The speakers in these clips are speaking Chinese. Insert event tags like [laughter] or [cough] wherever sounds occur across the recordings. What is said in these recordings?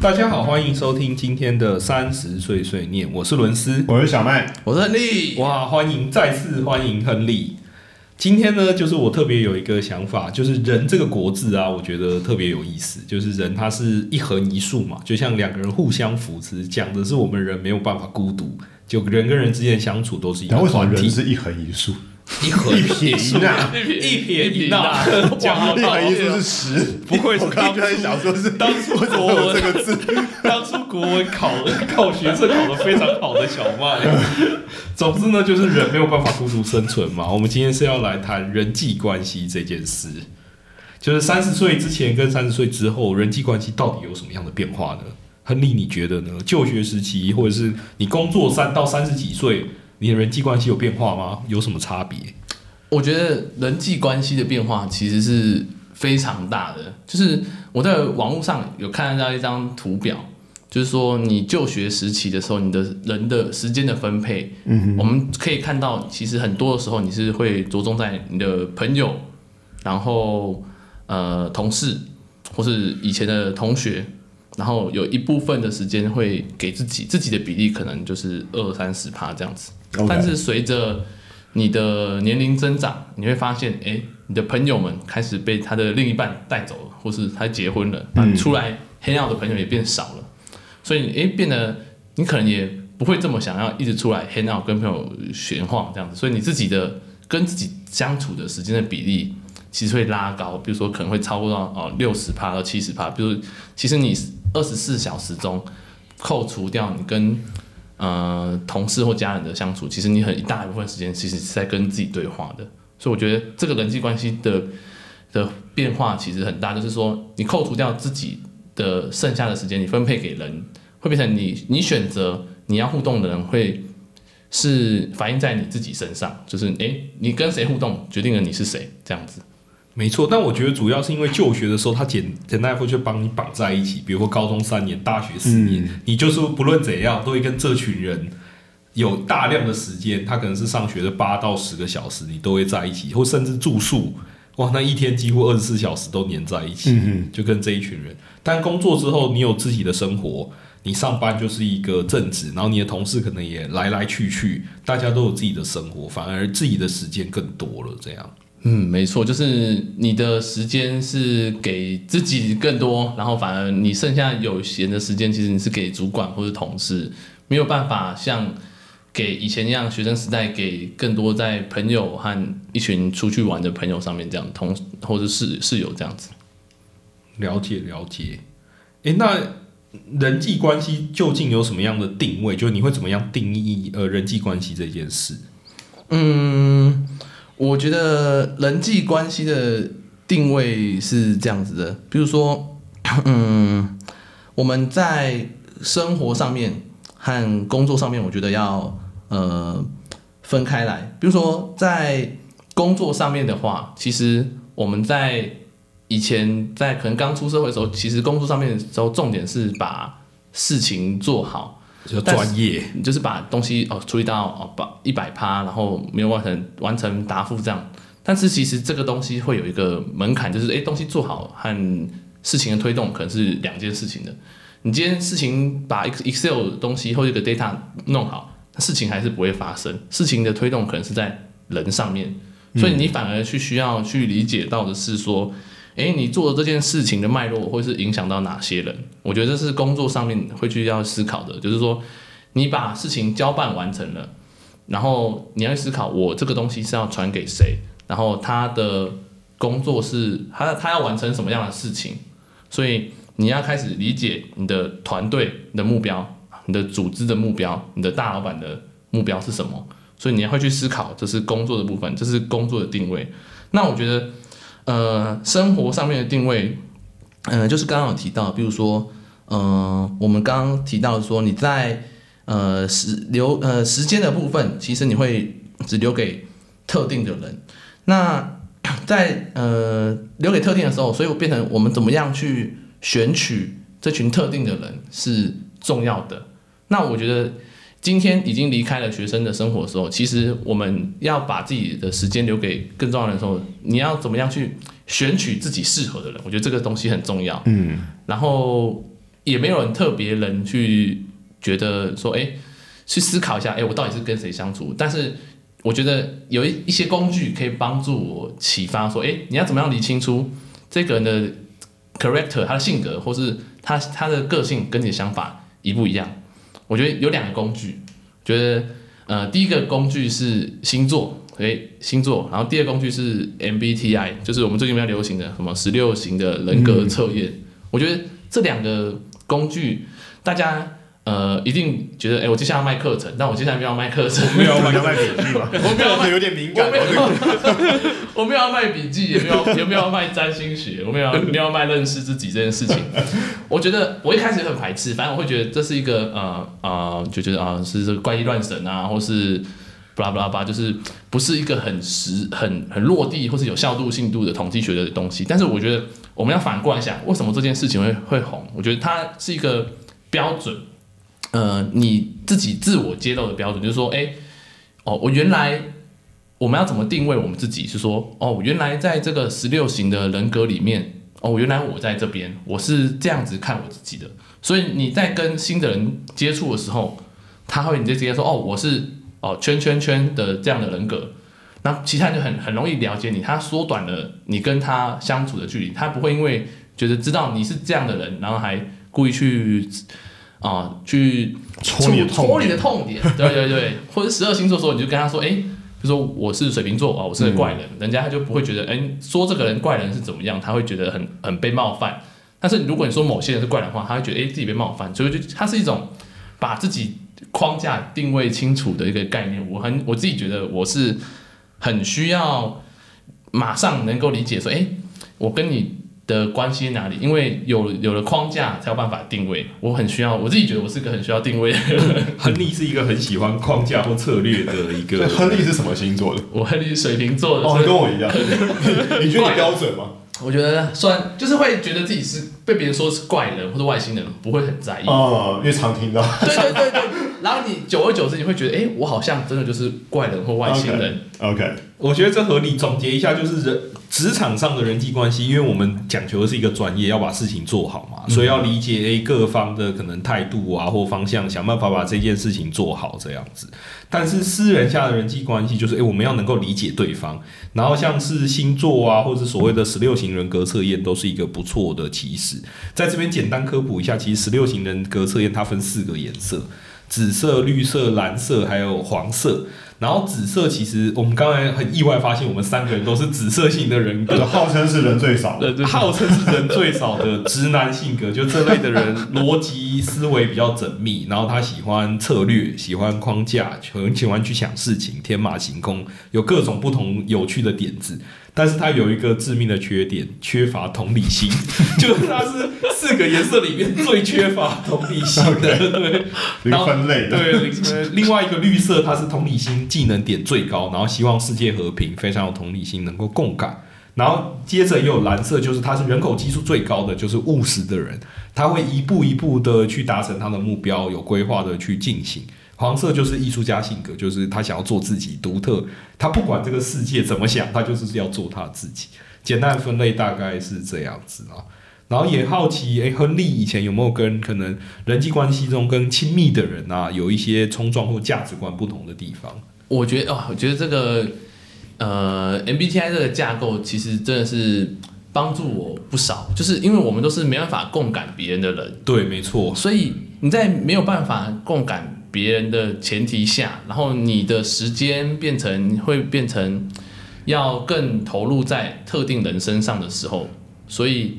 大家好，欢迎收听今天的三十岁碎念，我是伦斯，我是小麦，我是亨利。哇，欢迎再次欢迎亨利。今天呢，就是我特别有一个想法，就是“人”这个国字啊，我觉得特别有意思。就是人，它是一横一竖嘛，就像两个人互相扶持，讲的是我们人没有办法孤独，就人跟人之间相处都是一个然后为什么，人是一横一竖？一横一撇一捺，一撇一捺，讲一到横一竖是十，不愧是我刚刚就在想说是当初国文这个字？[laughs] 当初国文考考学测考的非常好的小麦。总之呢，就是人没有办法孤独生存嘛。我们今天是要来谈人际关系这件事，就是三十岁之前跟三十岁之后，人际关系到底有什么样的变化呢？亨利，你觉得呢？就学时期，或者是你工作三到三十几岁，你的人际关系有变化吗？有什么差别？我觉得人际关系的变化其实是非常大的。就是我在网络上有看到一张图表，就是说你就学时期的时候，你的人的时间的分配，嗯，我们可以看到，其实很多的时候你是会着重在你的朋友，然后呃同事，或是以前的同学。然后有一部分的时间会给自己，自己的比例可能就是二三十趴这样子。但是随着你的年龄增长，你会发现，哎，你的朋友们开始被他的另一半带走了，或是他结婚了，那、出来黑 out 的朋友也变少了，所以哎，变得你可能也不会这么想要一直出来黑 out 跟朋友闲晃这样子，所以你自己的跟自己相处的时间的比例。其实会拉高，比如说可能会超过到哦六十趴到七十趴，比如其实你二十四小时中扣除掉你跟呃同事或家人的相处，其实你很一大一部分时间其实是在跟自己对话的。所以我觉得这个人际关系的的变化其实很大，就是说你扣除掉自己的剩下的时间，你分配给人，会变成你你选择你要互动的人会是反映在你自己身上，就是诶，你跟谁互动决定了你是谁这样子。没错，但我觉得主要是因为就学的时候，他简简单来说就帮你绑在一起。比如说高中三年、大学四年，你就是不论怎样都会跟这群人有大量的时间，他可能是上学的八到十个小时，你都会在一起，或甚至住宿，哇，那一天几乎二十四小时都黏在一起，嗯就跟这一群人。但工作之后，你有自己的生活，你上班就是一个正职，然后你的同事可能也来来去去，大家都有自己的生活，反而自己的时间更多了，这样。嗯，没错，就是你的时间是给自己更多，然后反而你剩下有闲的时间，其实你是给主管或者同事，没有办法像给以前一样学生时代给更多在朋友和一群出去玩的朋友上面这样同或者室室友这样子。了解了解，诶，那人际关系究竟有什么样的定位？就是你会怎么样定义呃人际关系这件事？嗯，我觉得人际关系的定位是这样子的，比如说，[clears throat] 嗯，我们在生活上面和工作上面，我觉得要呃分开来。比如说在工作上面的话，其实我们在以前在可能刚出社会的时候，其实工作上面的时候，重点是把事情做好。就专业，你就是把东西哦处理到哦把一百趴，然后没有完成完成答复这样。但是其实这个东西会有一个门槛，就是诶东西做好和事情的推动可能是两件事情的。你今天事情把 Excel 的东西或者一个 data 弄好，事情还是不会发生。事情的推动可能是在人上面，所以你反而去需要去理解到的是说，诶，你做的这件事情的脉络会是影响到哪些人？我觉得这是工作上面会去要思考的，就是说，你把事情交办完成了，然后你要思考，我这个东西是要传给谁，然后他的工作是他他要完成什么样的事情，所以你要开始理解你的团队的目标、你的组织的目标、你的大老板的目标是什么，所以你要会去思考，这是工作的部分，这是工作的定位。那我觉得。呃，生活上面的定位，呃，就是刚刚有提到，比如说，呃，我们刚刚提到说你在呃时留呃时间的部分，其实你会只留给特定的人。那在呃留给特定的时候，所以我变成我们怎么样去选取这群特定的人是重要的。那我觉得今天已经离开了学生的生活的时候，其实我们要把自己的时间留给更重要的人时候，你要怎么样去选取自己适合的人？我觉得这个东西很重要。嗯，然后也没有人特别人去觉得说，哎、去思考一下，哎、我到底是跟谁相处？但是我觉得有一一些工具可以帮助我启发，说，哎、你要怎么样理清楚这个人的 character，他的性格，或是他他的个性跟你的想法一不一样？我觉得有两个工具，觉得呃，第一个工具是星座，诶，星座，然后第二个工具是 MBTI，就是我们最近比较流行的什么十六型的人格测验。我觉得这两个工具，大家呃一定觉得，哎、我接下来要卖课程，但我接下来没有要卖课程，没有要卖笔记吗？我没有要卖 [laughs] 有点敏感 [laughs] 我没有要卖笔记，也没有 [laughs] 也没有要卖占星学，我没有要没有要卖认识自己这件事情。我觉得我一开始很排斥，反正我会觉得这是一个呃呃，就觉得啊、是这个怪力乱神啊，或是巴拉巴拉巴，就是不是一个很实、很很落地或是有效度、性度的统计学的东西。但是我觉得我们要反过来想，为什么这件事情会会红？我觉得它是一个标准，呃，你自己自我揭露的标准，就是说，哎、哦，我原来我们要怎么定位我们自己？是说，哦，原来在这个十六型的人格里面，哦，原来我在这边，我是这样子看我自己的。所以你在跟新的人接触的时候，他会你就直接说，哦，我是哦圈圈圈的这样的人格。那其他人就很很容易了解你，他缩短了你跟他相处的距离，他不会因为觉得知道你是这样的人，然后还故意去啊、去戳你的痛戳你的痛点，对对对，或者十二星座的时候，你就跟他说，哎、就说我是水瓶座啊，我是个怪人，人家他就不会觉得，哎、说这个人怪人是怎么样，他会觉得很很被冒犯。但是如果你说某些人是怪人的话，他会觉得，哎、自己被冒犯，所以就它是一种把自己框架定位清楚的一个概念。我很我自己觉得我是很需要马上能够理解说，哎、我跟你的关系哪里？因为有有了框架才有办法定位。我很需要，我自己觉得我是个很需要定位的人。[laughs] 亨利是一个很喜欢框架或策略的一对，个。[laughs] 亨利是什么星座的？我亨利是水瓶座的，哦，跟我一样。你 [laughs] 你觉得你标准吗？我觉得算就是会觉得自己是被别人说是怪人或者外星人，不会很在意。哦，因为常听到。对对对对，然后你久而久之，你会觉得，哎、我好像真的就是怪人或外星人。OK，我觉得这合理。总结一下，就是人职场上的人际关系，因为我们讲求的是一个专业，要把事情做好嘛，所以要理解诶各方的可能态度啊或方向，想办法把这件事情做好这样子。但是私人下的人际关系，就是诶我们要能够理解对方，然后像是星座啊，或者所谓的十六型人格测验，都是一个不错的起始。在这边简单科普一下，其实十六型人格测验它分四个颜色：紫色、绿色、蓝色，还有黄色。然后紫色其实我们刚才很意外发现，我们三个人都是紫色型的人格，号称是人最少的。号称是人最少的直男性格，就这类的人逻辑思维比较缜密，然后他喜欢策略，喜欢框架，很喜欢去想事情，天马行空，有各种不同有趣的点子。但是他有一个致命的缺点，缺乏同理心，[laughs] 就是他是四个颜色里面最缺乏同理心的，对。一个分类的。对，呃另外一个绿色，它是同理心技能点最高，然后希望世界和平，非常有同理心，能够共感。然后接着也有蓝色，就是他是人口基数最高的，就是务实的人，他会一步一步的去达成他的目标，有规划的去进行。黄色就是艺术家性格，就是他想要做自己独特，他不管这个世界怎么想，他就是要做他自己。简单的分类大概是这样子啊。然后也好奇，诶，亨利以前有没有跟可能人际关系中跟亲密的人啊，有一些冲撞或价值观不同的地方？我觉得哦，我觉得这个呃 MBTI 这个架构其实真的是帮助我不少，就是因为我们都是没办法共感别人的人，对，没错，所以你在没有办法共感别人的前提下，然后你的时间变成会变成要更投入在特定人身上的时候，所以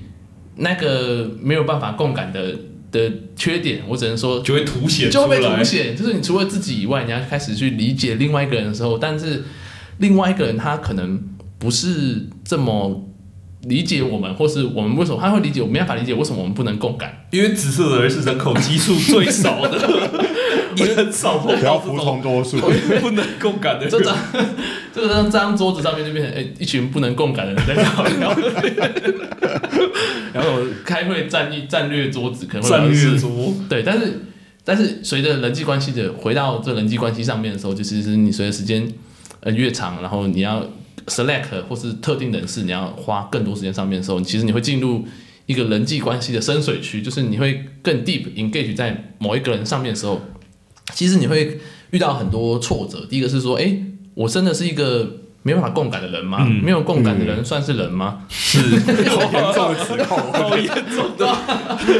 那个没有办法共感的的缺点，我只能说就会凸显就会被凸。显，就是你除了自己以外，你要开始去理解另外一个人的时候，但是另外一个人他可能不是这么理解我们，或是我们为什么他会理解我，没办法理解为什么我们不能共感。因为紫色的人是人口基数最少的，[laughs] 也很少碰不要服从多数。不能共感的这。张这张这张桌子上面就变成哎、一群不能共感的人在聊聊天，然后开会战役战略桌子可能会战略是桌，对，但是但是随着人际关系的回到这人际关系上面的时候，就其实你随着时间呃越长，然后你要 select 或是特定人士，你要花更多时间上面的时候，其实你会进入一个人际关系的深水区，就是你会更 deep engage 在某一个人上面的时候，其实你会遇到很多挫折。第一个是说，哎，我真的是一个没办法共感的人吗？没有共感的人算是人吗？是，[laughs] 好严重的指控，好严重的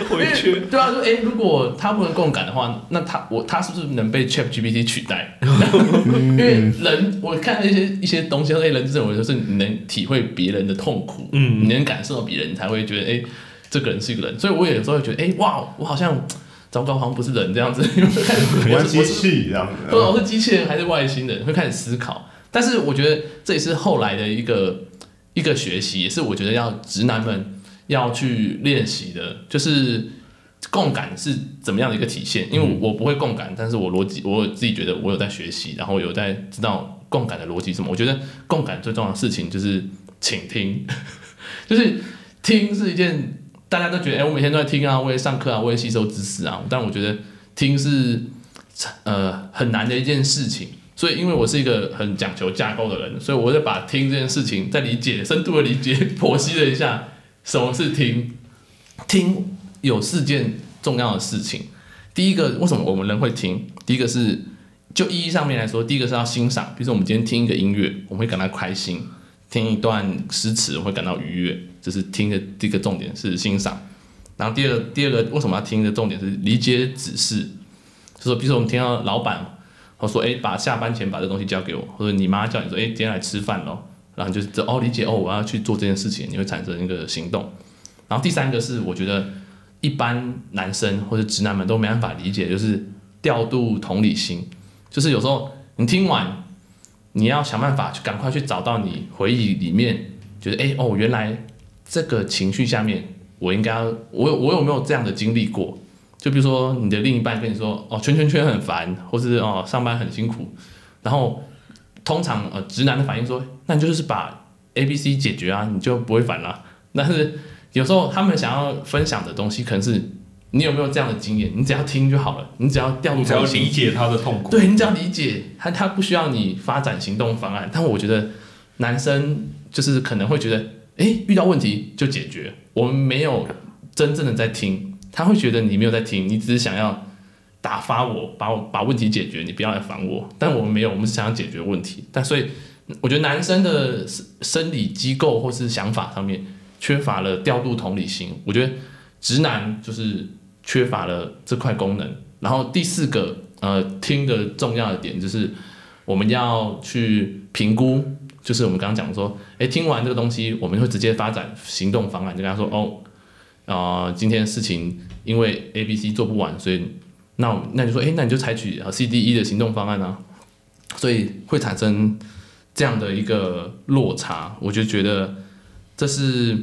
回去。对啊，说哎，如果他不能共感的话，那他我他是不是能被 Chat GPT 取代？因为人，我看一些一些东西，哎，人认为就是你能体会别人的痛苦，嗯，你能感受到别人，你才会觉得哎，这个人是一个人。所以我有时候会觉得，哎，哇，我好像糟糕，好像不是人这样子，[laughs] 我是机器这样子，不知道是机器人还是外星人，会开始思考。但是我觉得这也是后来的一个一个学习，也是我觉得要直男们要去练习的，就是共感是怎么样的一个体现。因为我不会共感，但是我逻辑我自己觉得我有在学习，然后有在知道共感的逻辑什么。我觉得共感最重要的事情就是倾听，[laughs] 就是听是一件大家都觉得哎，我每天都在听啊，我也上课啊，我也吸收知识啊。但我觉得听是呃很难的一件事情。所以，因为我是一个很讲求架构的人，所以我就把听这件事情再理解、深度的理解、剖析了一下，什么是听？听有四件重要的事情。第一个，为什么我们人会听？第一个是就意义上面来说，第一个是要欣赏，比如说我们今天听一个音乐，我们会感到开心；听一段诗词，我会感到愉悦。这是听的第一个重点是欣赏。然后第二个，第二个为什么要听的重点是理解指示，就说比如说我们听到老板。我说：“哎，把下班前把这东西交给我。”或者你妈叫你说：“哎，今天来吃饭喽。”然后就是哦，理解哦，我要去做这件事情，你会产生一个行动。然后第三个是，我觉得一般男生或者直男们都没办法理解，就是调度同理心。就是有时候你听完，你要想办法去赶快去找到你回忆里面，觉得哎哦，原来这个情绪下面，我应该我我有没有这样的经历过？就比如说，你的另一半跟你说：“哦，圈圈圈很烦，或是哦上班很辛苦。”然后通常呃直男的反应说：“那你就是把 A、B、C 解决啊，你就不会烦了。”但是有时候他们想要分享的东西，可能是你有没有这样的经验？你只要听就好了，你只要调入，只要理解他的痛苦。对你只要理解他，他不需要你发展行动方案。但我觉得男生就是可能会觉得，哎，遇到问题就解决，我们没有真正的在听。他会觉得你没有在听，你只是想要打发我，把我把问题解决，你不要来烦我。但我们没有，我们是想要解决问题。但所以，我觉得男生的生理机构或是想法上面缺乏了调度同理心。我觉得直男就是缺乏了这块功能。然后第四个，呃，听的重要的点就是我们要去评估，就是我们刚刚讲说，哎，听完这个东西，我们会直接发展行动方案，就跟他说，哦。啊，今天事情因为 A、B、C 做不完，所以那那你说，哎，那你就采取啊 C、D、E 的行动方案啊，所以会产生这样的一个落差，我就觉得这是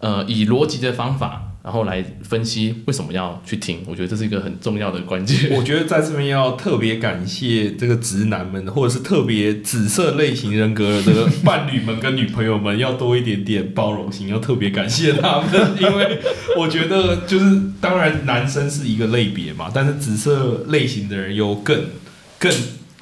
呃以逻辑的方法。然后来分析为什么要去听，我觉得这是一个很重要的关键。[laughs] 我觉得在这边要特别感谢这个直男们，或者是特别紫色类型人格的伴侣们跟女朋友们，要多一点点包容心，要特别感谢他们，[laughs] 因为我觉得就是当然男生是一个类别嘛，但是紫色类型的人又更更。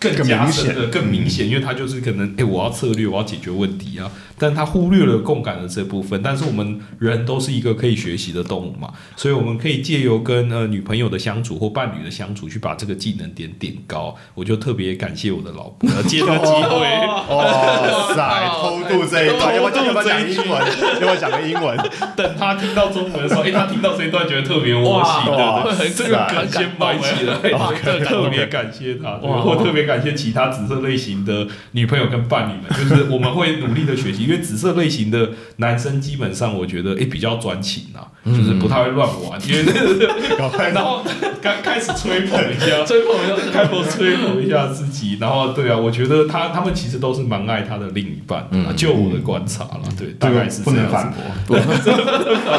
更加显的、更明显，因为他就是可能，哎，我要策略，我要解决问题啊，但他忽略了共感的这部分。但是我们人都是一个可以学习的动物嘛，所以我们可以借由跟呃女朋友的相处或伴侣的相处，去把这个技能点点高。我就特别感谢我的老婆，借这个机会。[laughs] 哇塞，偷渡这一段，要不要讲英文？要不要讲个英文？[laughs] 等他听到中文的时候，哎，他听到这一段觉得特别窝心，对对，这个梗先埋起来，特别感谢他，我特别。感谢其他紫色类型的女朋友跟伴侣们，[laughs] 就是我们会努力的学习，因为紫色类型的男生基本上我觉得诶比较专情啊，就是不太会乱玩，因为 [laughs] [laughs] 然后刚开始吹捧一下，吹捧一下，开口吹捧一下自己，然后对啊，我觉得他他们其实都是蛮爱他的另一半，就我的观察了，对，大概是不能反驳，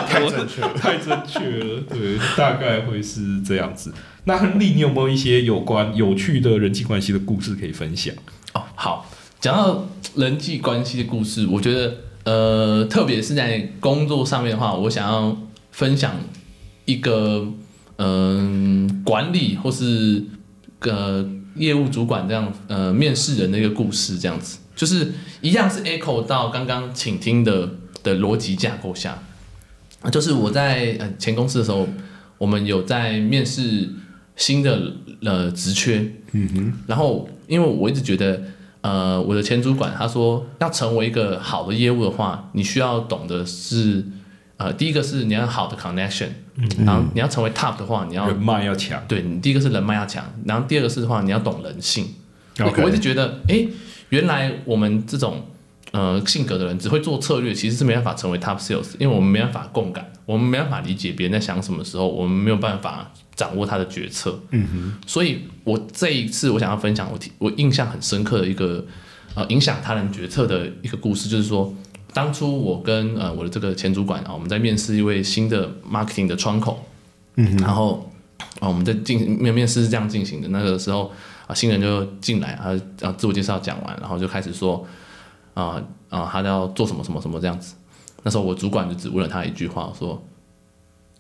太正确，太正确了，对，大概会是这样子。那亨利，你有没有一些有关有趣的人际关系的故事可以分享？哦，好，讲到人际关系的故事，我觉得，呃，特别是在工作上面的话，我想要分享一个，嗯，管理或是个业务主管这样，呃，面试人的一个故事，这样子，就是一样是 echo 到刚刚请听的的逻辑架构下，就是我在呃前公司的时候，我们有在面试新的呃职缺，嗯哼，然后因为我一直觉得。呃，我的前主管他说，要成为一个好的业务的话，你需要懂的是，呃，第一个是你要好的 connection，、然后你要成为 top 的话，你要人脉要强，对你第一个是人脉要强，然后第二个是的话，你要懂人性。我我一直觉得，诶，原来我们这种呃性格的人只会做策略，其实是没办法成为 top sales，因为我们没办法共感，我们没办法理解别人在想什么时候，我们没有办法掌握他的决策。嗯哼，所以我这一次我想要分享我提我印象很深刻的一个呃影响他人决策的一个故事，就是说。当初我跟呃我的这个前主管啊，我们在面试一位新的 marketing 的窗口，嗯，然后啊我们在进面面试是这样进行的，那个时候啊新人就进来啊啊自我介绍讲完，然后就开始说啊啊他要做什么什么什么这样子，那时候我主管就只问了他一句话说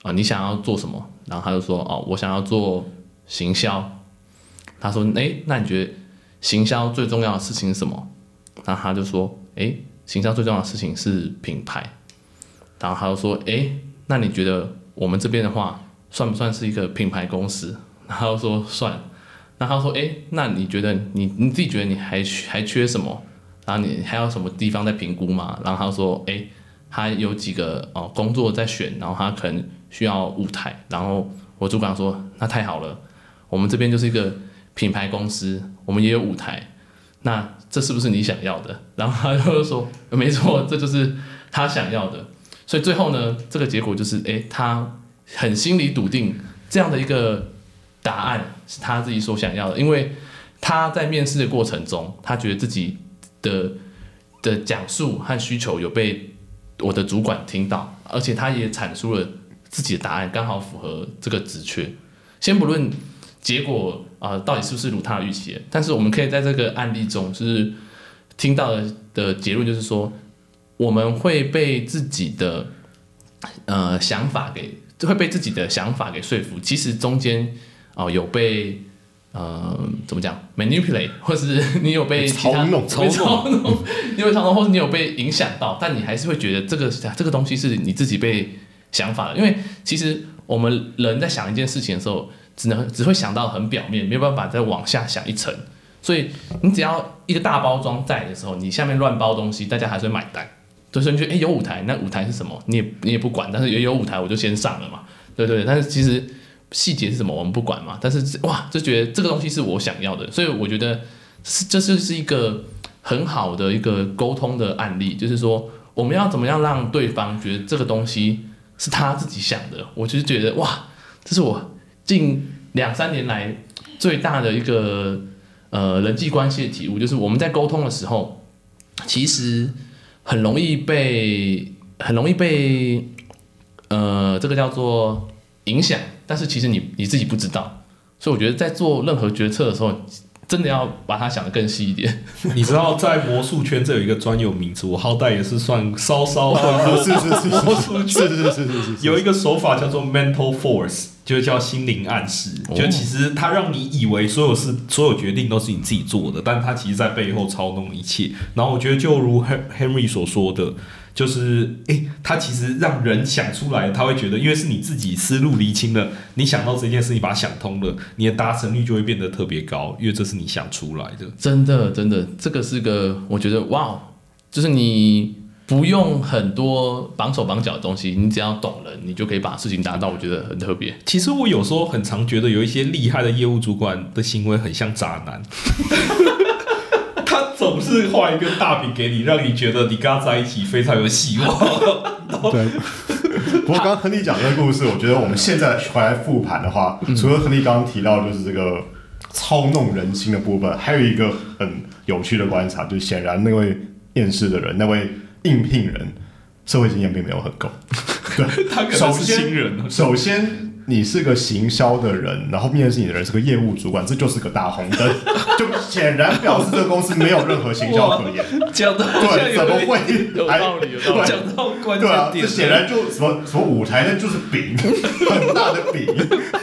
啊你想要做什么？然后他就说哦我想要做行销，他说诶，那你觉得行销最重要的事情是什么？然后他就说诶。行销最重要的事情是品牌，然后他就说：“诶，那你觉得我们这边的话，算不算是一个品牌公司？”然后说：“算。”那他说：“诶，那你觉得你你自己觉得你还还缺什么？然后你还有什么地方在评估吗？”然后他说：“诶，他有几个哦工作在选，然后他可能需要舞台。”然后我主管说：“那太好了，我们这边就是一个品牌公司，我们也有舞台。”那这是不是你想要的？然后他就说，没错，这就是他想要的。所以最后呢，这个结果就是，诶，他很心里笃定这样的一个答案是他自己所想要的，因为他在面试的过程中，他觉得自己的的讲述和需求有被我的主管听到，而且他也阐述了自己的答案，刚好符合这个职缺。先不论结果啊、到底是不是如他的预期，但是我们可以在这个案例中，就是听到的的结论就是说，我们会被自己的呃想法给会被自己的想法给说服，其实中间啊、有被呃怎么讲 manipulate，[laughs] 或是你有被操弄被操弄，你有操弄，或 [laughs] 是你有被影响到，但你还是会觉得这个这个东西是你自己被想法的，因为其实我们人在想一件事情的时候，只能只会想到很表面，没有办法再往下想一层。所以你只要一个大包装在的时候，你下面乱包东西，大家还是会买单。对，所以你觉得哎、诶有舞台，那舞台是什么？你也你也不管，但是也有舞台我就先上了嘛，对对对。但是其实细节是什么我们不管嘛，但是哇就觉得这个东西是我想要的，所以我觉得是这就是一个很好的一个沟通的案例，就是说我们要怎么样让对方觉得这个东西是他自己想的。我就是觉得哇，这是我近两三年来最大的一个呃人际关系的体悟，就是我们在沟通的时候，其实很容易被很容易被呃这个叫做影响，但是其实你你自己不知道，所以我觉得在做任何决策的时候，真的要把它想得更细一点。[laughs] 你知道在魔术圈这有一个专有名词，我好歹也是算稍稍混入 [laughs] 是是是魔术圈是是是是是是，有一个手法叫做 mental force，就是叫心灵暗示。哦就其实它让你以为所有事、所有决定都是你自己做的，但它其实在背后操弄一切。然后我觉得，就如 Henry 所说的，就是诶，他其实让人想出来，他会觉得，因为是你自己思路厘清了，你想到这件事，你把它想通了，你的达成率就会变得特别高，因为这是你想出来的。真的，真的，这个是个我觉得哇，就是你不用很多绑手绑脚的东西，你只要懂了，你就可以把事情达到。我觉得很特别。其实我有时候很常觉得有一些厉害的业务主管的行为很像渣男，他总是画一个大饼给你，让你觉得你跟他在一起非常有希望。对。不过刚刚亨利讲这个故事，我觉得我们现在回来复盘的话，嗯除了亨利刚刚提到就是这个操弄人心的部分，还有一个很有趣的观察，就是显然那位面试的人，那位应聘人，社会经验并没有很够。对，[laughs] 他可能是首先新人，首先，你是个行销的人，然后面试你的人是个业务主管，这就是个大红灯，[laughs] 就显然表示这个公司没有任何行销可言。讲到对，怎么会有道理，有道理。讲到关对啊，键点，这显然就什么什么舞台，那就是饼，[laughs] 很大的饼。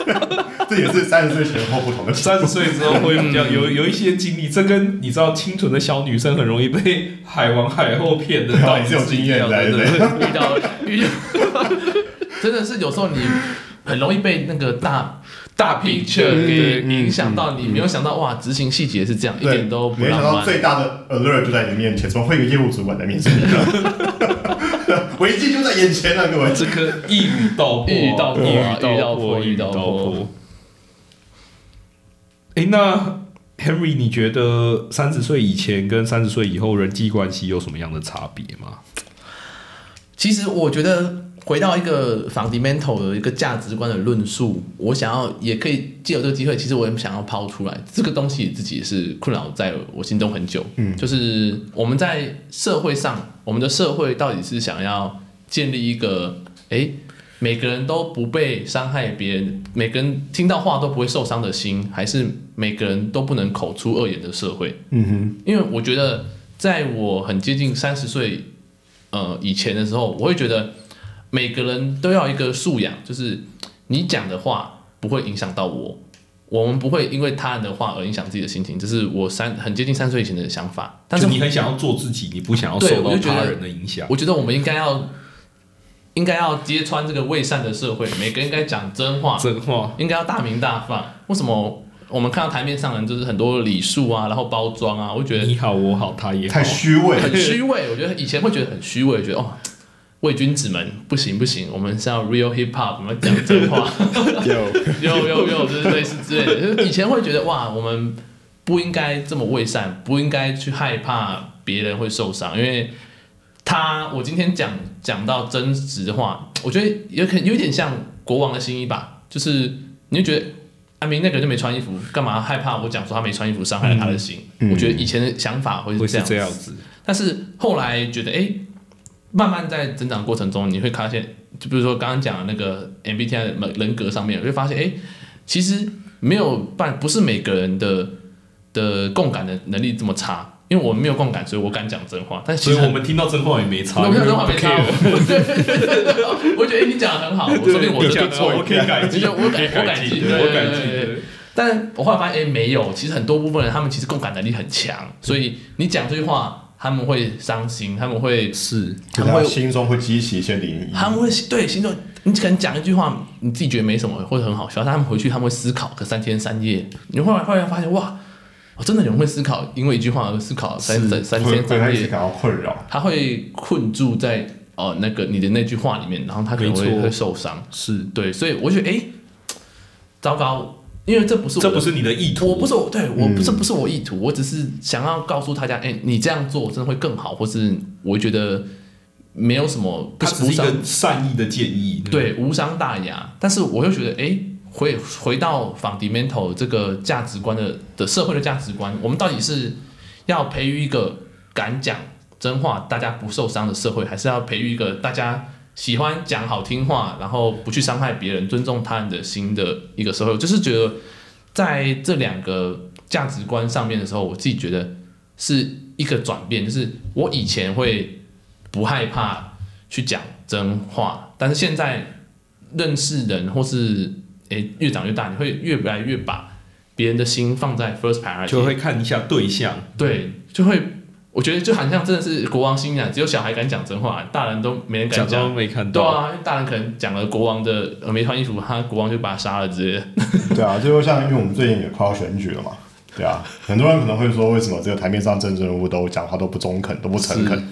[laughs] 这也是三十岁前后不同的事。三十岁之后会比较有有一些经历，这跟你知道清纯的小女生很容易被海王海后骗的道理你是有经验的一样的，对对遇到遇到真的是有时候你很容易被那个大大 picture 嗯给嗯影响到，你没有想到哇，执行细节是这样，一对，点都不没想到。最大的 alert 就在你的面前，怎么会有个业务主管在面前？[laughs] 危机就在眼前啊，各位。这个一语道破，一语道破一语啊一语道破破，一语道一语道破破。哎，那 Henry，你觉得三十岁以前跟三十岁以后人际关系有什么样的差别吗？其实我觉得回到一个 fundamental 的一个价值观的论述，我想要也可以借由这个机会，其实我也想要抛出来这个东西，自己也是困扰在我心中很久。嗯就是我们在社会上，我们的社会到底是想要建立一个，诶，每个人都不被伤害，别人每个人听到话都不会受伤的心，还是每个人都不能口出恶言的社会？嗯哼因为我觉得，在我很接近三十岁呃以前的时候，我会觉得每个人都要一个素养，就是你讲的话不会影响到我，我们不会因为他人的话而影响自己的心情，这是我三很接近三十岁以前的想法。但是你很想要做自己，你不想要受到他人的影响。我觉得我们应该要应该要揭穿这个伪善的社会，每个人应该讲真话，真话，应该要大名大放。为什么我们看到台面上的人就是很多礼数啊，然后包装啊，我就觉得你好我好他也哼，好太，虚伪。很虚伪。我觉得以前会觉得很虚伪，觉得哦，伪君子们不行不行，我们是要 real hip hop，我们要讲真话，[laughs] 有 [laughs] 有有有，就是类似之类的。就是以前会觉得哇，我们不应该这么伪善，不应该去害怕别人会受伤，因为他我今天讲讲到真实的话，我觉得有可有一点像国王的新衣吧，就是你就觉得。阿明那个人就没穿衣服，干嘛害怕我讲说他没穿衣服伤害了他的心？嗯我觉得以前的想法会会是是这样子这样子。但是后来觉得，哎、慢慢在增长过程中，你会发现，就比如说刚刚讲的那个 MBTI 的人格上面，你会发现，哎、其实没有办，不是每个人的的共感的能力这么差。因为我没有共感，所以我敢讲真话。但其实所以我们听到真话也没差，我没有真话没差。我我觉得，哎、你讲的很好，我说不定我你这就错我可以改进，我改我改进我改进。但我后来发现，哎、没有，其实很多部分人他们其实共感能力很强，所以你讲这句话，他们会伤心，他们会是他们会心中会激起一些涟漪。他们会对心中，你可能讲一句话，你自己觉得没什么，或者很好笑，但他们回去他们会思考个三天三夜。你后来后来发现，哇，哦，真的有人会思考，因为一句话而思考三三三天三夜，困扰。他会困住在哦、那个你的那句话里面，然后他可能会会受伤。是，对，所以我觉得，哎、糟糕，因为这不是我这不是你的意图，我不是我，对我不是嗯不是我意图，我只是想要告诉大家，哎、你这样做真的会更好，或是我觉得没有什么不它只是一无伤个善意的建议。对，无伤大雅。但是我又觉得，哎、回回到 fundamental 这个价值观的的社会的价值观，我们到底是要培育一个敢讲真话、大家不受伤的社会，还是要培育一个大家喜欢讲好听话，然后不去伤害别人、尊重他人的心的一个社会？我就是觉得在这两个价值观上面的时候，我自己觉得是一个转变，就是我以前会不害怕去讲真话，但是现在认识人或是诶、越长越大，你会越来越把别人的心放在 first priority，就会看一下对象，对，就会我觉得就好像真的是国王心啊，只有小孩敢讲真话，大人都没人敢讲。没看到。对啊，因为大人可能讲了国王的呃没穿衣服，他国王就把他杀了之类的。[laughs] 对啊，最后像因为我们最近也快要选举了嘛，对啊，很多人可能会说，为什么这个台面上政治人物都讲话都不中肯，都不诚恳？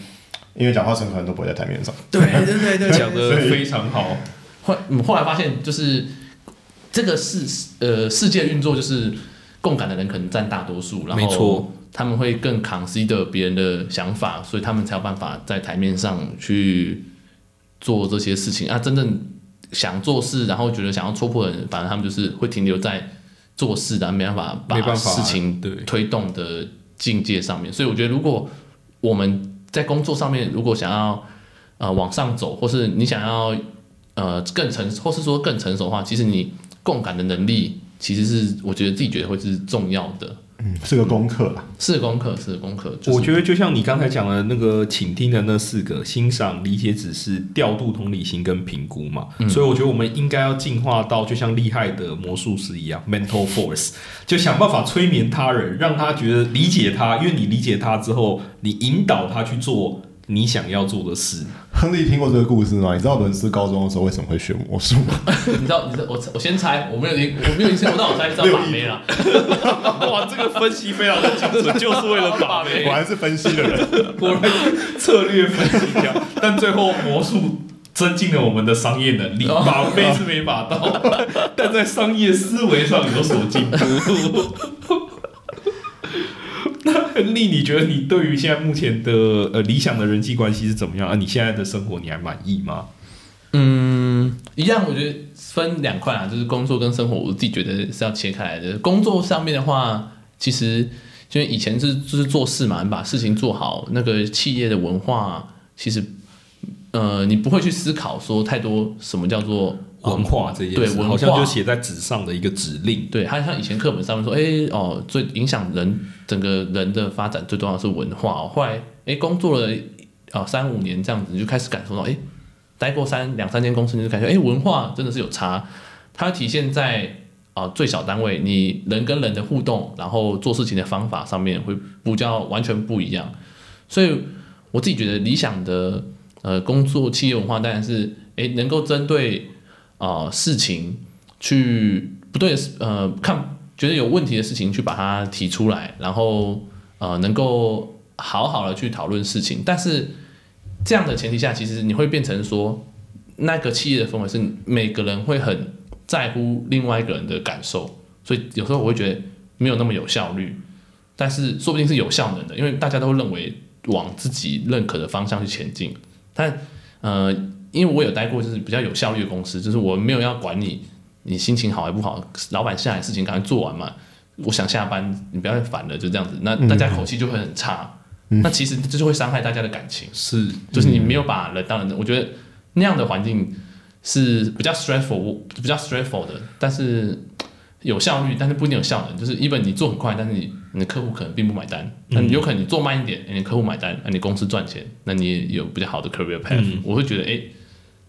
因为讲话诚恳都不会在台面上。对对对对讲的非常好，后嗯后来发现就是这个世呃世界运作就是共感的人可能占大多数，然后没错他们会更 consider 别人的想法，所以他们才有办法在台面上去做这些事情啊。真正想做事，然后觉得想要戳破的人，反正他们就是会停留在做事的，没办法把事情对推动的境界上面。所以我觉得，如果我们在工作上面，如果想要呃往上走，或是你想要呃更成，或是说更成熟的话，其实你共感的能力，其实是我觉得自己觉得会是重要的，嗯，是个功课啦。是功课，是功课。就是、我觉得就像你刚才讲的那个请听的那四个：欣赏、理解、指示、调度、同理心跟评估嘛。所以我觉得我们应该要进化到就像厉害的魔术师一样，mental force，就想办法催眠他人，让他觉得理解他，因为你理解他之后，你引导他去做你想要做的事。亨利听过这个故事吗？你知道伦斯高中的时候为什么会学魔术吗？[laughs] 你知道，你知道，我我先猜，我没有听，我没有听，我但我猜知道把妹啦。[laughs] 哇，这个分析非常的精准，就是为了把妹。果然是分析的人，果然策略分析家，[laughs] 但最后魔术增进了我们的商业能力，把妹是没把到，但在商业思维上有所进步。那亨利，你觉得你对于现在目前的呃理想的人际关系是怎么样？啊，你现在的生活你还满意吗？嗯，一样，我觉得分两块啊，就是工作跟生活，我自己觉得是要切开来的。工作上面的话，其实因为以前是就是做事嘛，你把事情做好，那个企业的文化，其实呃，你不会去思考说太多什么叫做文化这件事，对文化好像就写在纸上的一个指令。对，它像以前课本上面说，哎、哦，最影响人整个人的发展最重要的是文化、哦。后来，哎、工作了啊三五年这样子，你就开始感受到，哎、待过三两三间公司，你就感觉，哎、文化真的是有差。它体现在啊、最小单位，你人跟人的互动，然后做事情的方法上面会比较完全不一样。所以我自己觉得理想的呃工作企业文化当然是，哎、能够针对啊、事情去不对呃看觉得有问题的事情去把它提出来，然后呃能够好好的去讨论事情，但是这样的前提下，其实你会变成说那个企业的氛围是每个人会很在乎另外一个人的感受，所以有时候我会觉得没有那么有效率，但是说不定是有效能的，因为大家都认为往自己认可的方向去前进，但呃。因为我有待过就是比较有效率的公司，就是我没有要管你你心情好还不好，老板下来事情赶快做完嘛。我想下班，你不要再烦了，就这样子。那大家口气就会很差，那其实这就会伤害大家的感情。是，就是你没有把人当人，我觉得那样的环境是比较 stressful，比较 stressful 的，但是有效率，但是不一定有效能。就是一本你做很快，但是你你的客户可能并不买单，那你有可能你做慢一点，你的客户买单，那你公司赚钱，那你也有比较好的 career path、我会觉得，哎、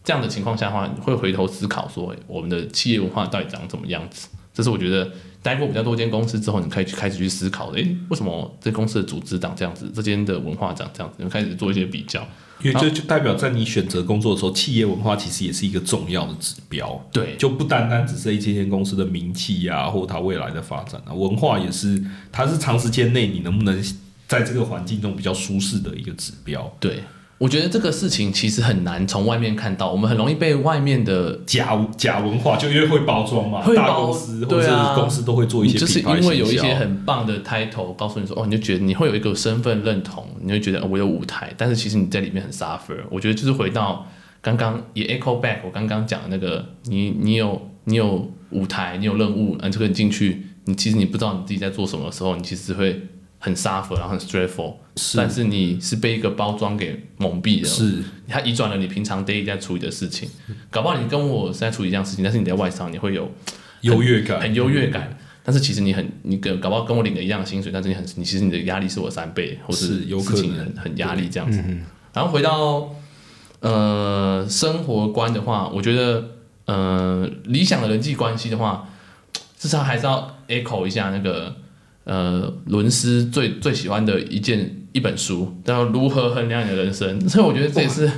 这样的情况下的话，你会回头思考说，诶我们的企业文化到底长怎么样子？这是我觉得待过比较多间公司之后，你可以去开始去思考的。诶，为什么这公司的组织长这样子，这间的文化长这样子？你会开始做一些比较。因为这就代表在你选择工作的时候，企业文化其实也是一个重要的指标。对，就不单单只是一间公司的名气呀、或它未来的发展啊，文化也是，它是长时间内你能不能在这个环境中比较舒适的一个指标。对，我觉得这个事情其实很难从外面看到，我们很容易被外面的。假假文化就因为会包装嘛，[laughs] 大公司或者是公司都会做一些就是因为有一些很棒的 title 告诉你说，哦，你就觉得你会有一个身份认同，你会觉得、哦、我有舞台，但是其实你在里面很 suffer。我觉得就是回到刚刚也 echo back 我刚刚讲的那个，你你有你有舞台，你有任务，啊，这个你进去，你其实你不知道你自己在做什么的时候，你其实会很 suffer，然后很 stressful，但是你是被一个包装给蒙蔽了，是。它移转了你平常 daily 在处理的事情，搞不好你跟我是在处理一样事情，但是你在外商你会有优越感，很优越感，但是其实你很你跟搞不好跟我领的一样的薪水，但是你很你其实你的压力是我三倍，或是有可能。事情很很压力这样子。然后回到呃生活观的话，我觉得呃理想的人际关系的话，至少还是要 echo 一下那个呃伦斯最最喜欢的一件一本书，叫《如何衡量你的人生》。所以我觉得这也是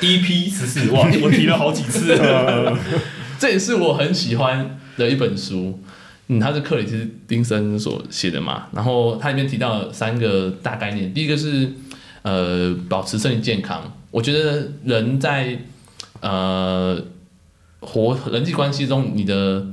EP [laughs] 十四哇，我提了好几次，这也是我很喜欢的一本书。嗯，它是克里斯汀森所写的嘛，然后它里面提到了三个大概念，第一个是呃保持身体健康，我觉得人在呃活人际关系中，你的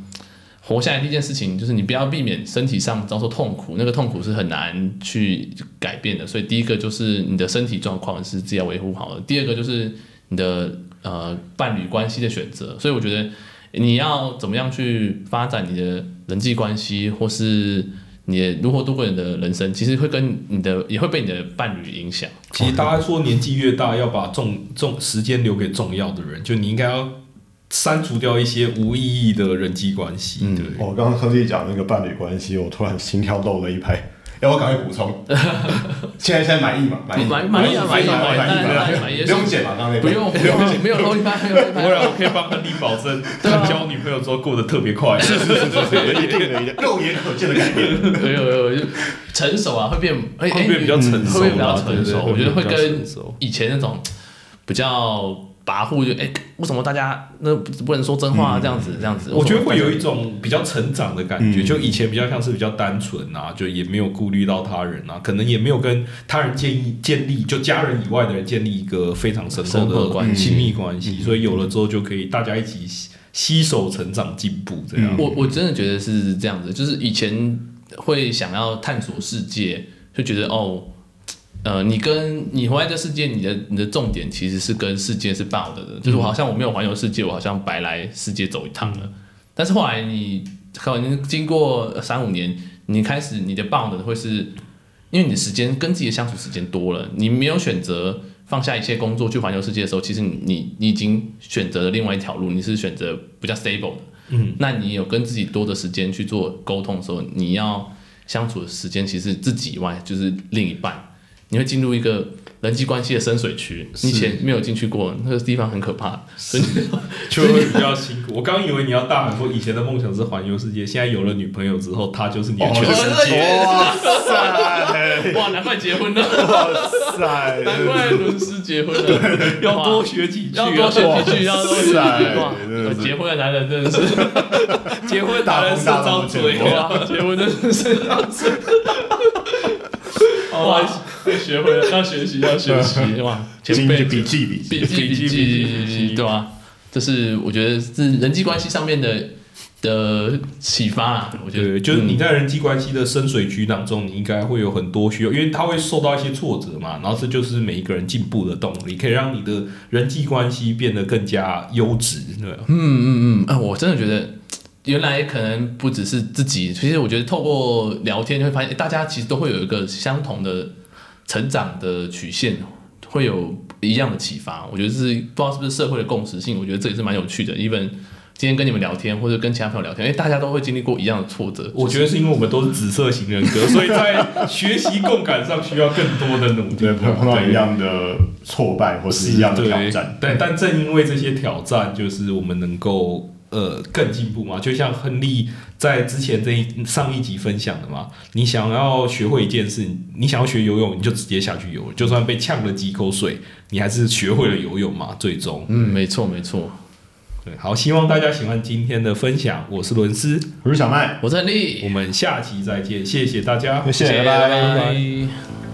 活下来第一件事情就是你不要避免身体上遭受痛苦，那个痛苦是很难去改变的，所以第一个就是你的身体状况是自己要维护好的，第二个就是你的呃伴侣关系的选择，所以我觉得你要怎么样去发展你的人际关系，或是你如何度过你的人生，其实会跟你的也会被你的伴侣影响。其实大家说年纪越大，要把重重时间留给重要的人，就你应该要删除掉一些无意义的人际关系。嗯对，我刚刚亨利讲那个伴侣关系，我突然心跳漏了一拍。要，我赶快补充，[laughs] 现在现在满意嘛？满意，满满意啊满意满意，满意满意，满意满意不用剪嘛？刚刚那不用不用，没有漏一拍，没有漏一不然拍。我可以帮亨利保证，对交女朋友之后过得特别快。是是是是，一定的，一定的肉眼可见的改变。没有没有，就成熟啊，会变会会变比较成熟会变比较啦成熟。我觉得会跟以前那种比较跋扈，就哎，为什么大家那不能说真话啊？这样子这样子，我觉得会有一种种比较成长的感觉，嗯就以前比较像是比较单纯啊，就也没有顾虑到他人啊，可能也没有跟他人建议建立就家人以外的人建立一个非常深深厚厚的关系亲密关系，所以有了之后就可以大家一起携携手成长进步这样。我我真的觉得是这样子，就是以前会想要探索世界，就觉得哦，呃，你跟你活在这世界，你的你的重点其实是跟世界是抱的的，就是我好像我没有环游世界，我好像白来世界走一趟了。但是后来你可能经过三五年，你开始你的抱的会是，因为你的时间跟自己的相处时间多了，你没有选择放下一切工作去环游世界的时候，其实你你你已经选择了另外一条路，你是选择比较 stable 的。嗯，那你有跟自己多的时间去做沟通的时候，你要相处的时间其实自己以外就是另一半，你会进入一个人际关系的深水区，你以前没有进去过，那个地方很可怕，所以 [laughs] 就会比较辛苦。我刚以为你要大喊说以前的梦想是环游世界，现在有了女朋友之后，她就是你的全世界。哇塞，哇，难怪结婚了，哇塞，难怪伦斯结婚了，要多哇学几句、啊，要多学几句，要多学几句，结婚的男人真的是。结婚男人是 [laughs] 张嘴结婚真的是。这样子。哇，要学会了，要学习，要学习，哇，前辈经笔记笔记，笔记笔笔记记，对吧？这是我觉得是人际关系上面的的启发啊，我觉得，就是你嗯在人际关系的深水区当中，你应该会有很多需要，因为他会受到一些挫折嘛，然后这就是每一个人进步的动力，可以让你的人际关系变得更加优质，对吧？嗯嗯嗯，啊，我真的觉得。原来可能不只是自己，其实我觉得透过聊天，就会发现，大家其实都会有一个相同的成长的曲线，会有一样的启发。我觉得是不知道是不是社会的共识性，我觉得这也是蛮有趣的。even 今天跟你们聊天，或者跟其他朋友聊天，哎，大家都会经历过一样的挫折。我觉得是因为我们都是紫色型人格，所以在学习共感上需要更多的努力。对，碰碰到一样的挫败或是一样的挑战，对，但正因为这些挑战，就是我们能够呃更进步嘛。就像亨利在之前这一上一集分享的嘛，你想要学会一件事，你想要学游泳，你就直接下去游，就算被呛了几口水，你还是学会了游泳嘛。最终，嗯，没错没错。对，好，希望大家喜欢今天的分享。我是伦斯，我是小麦，我是亨利我，们下期再见，谢谢大家，谢谢，拜拜拜。拜。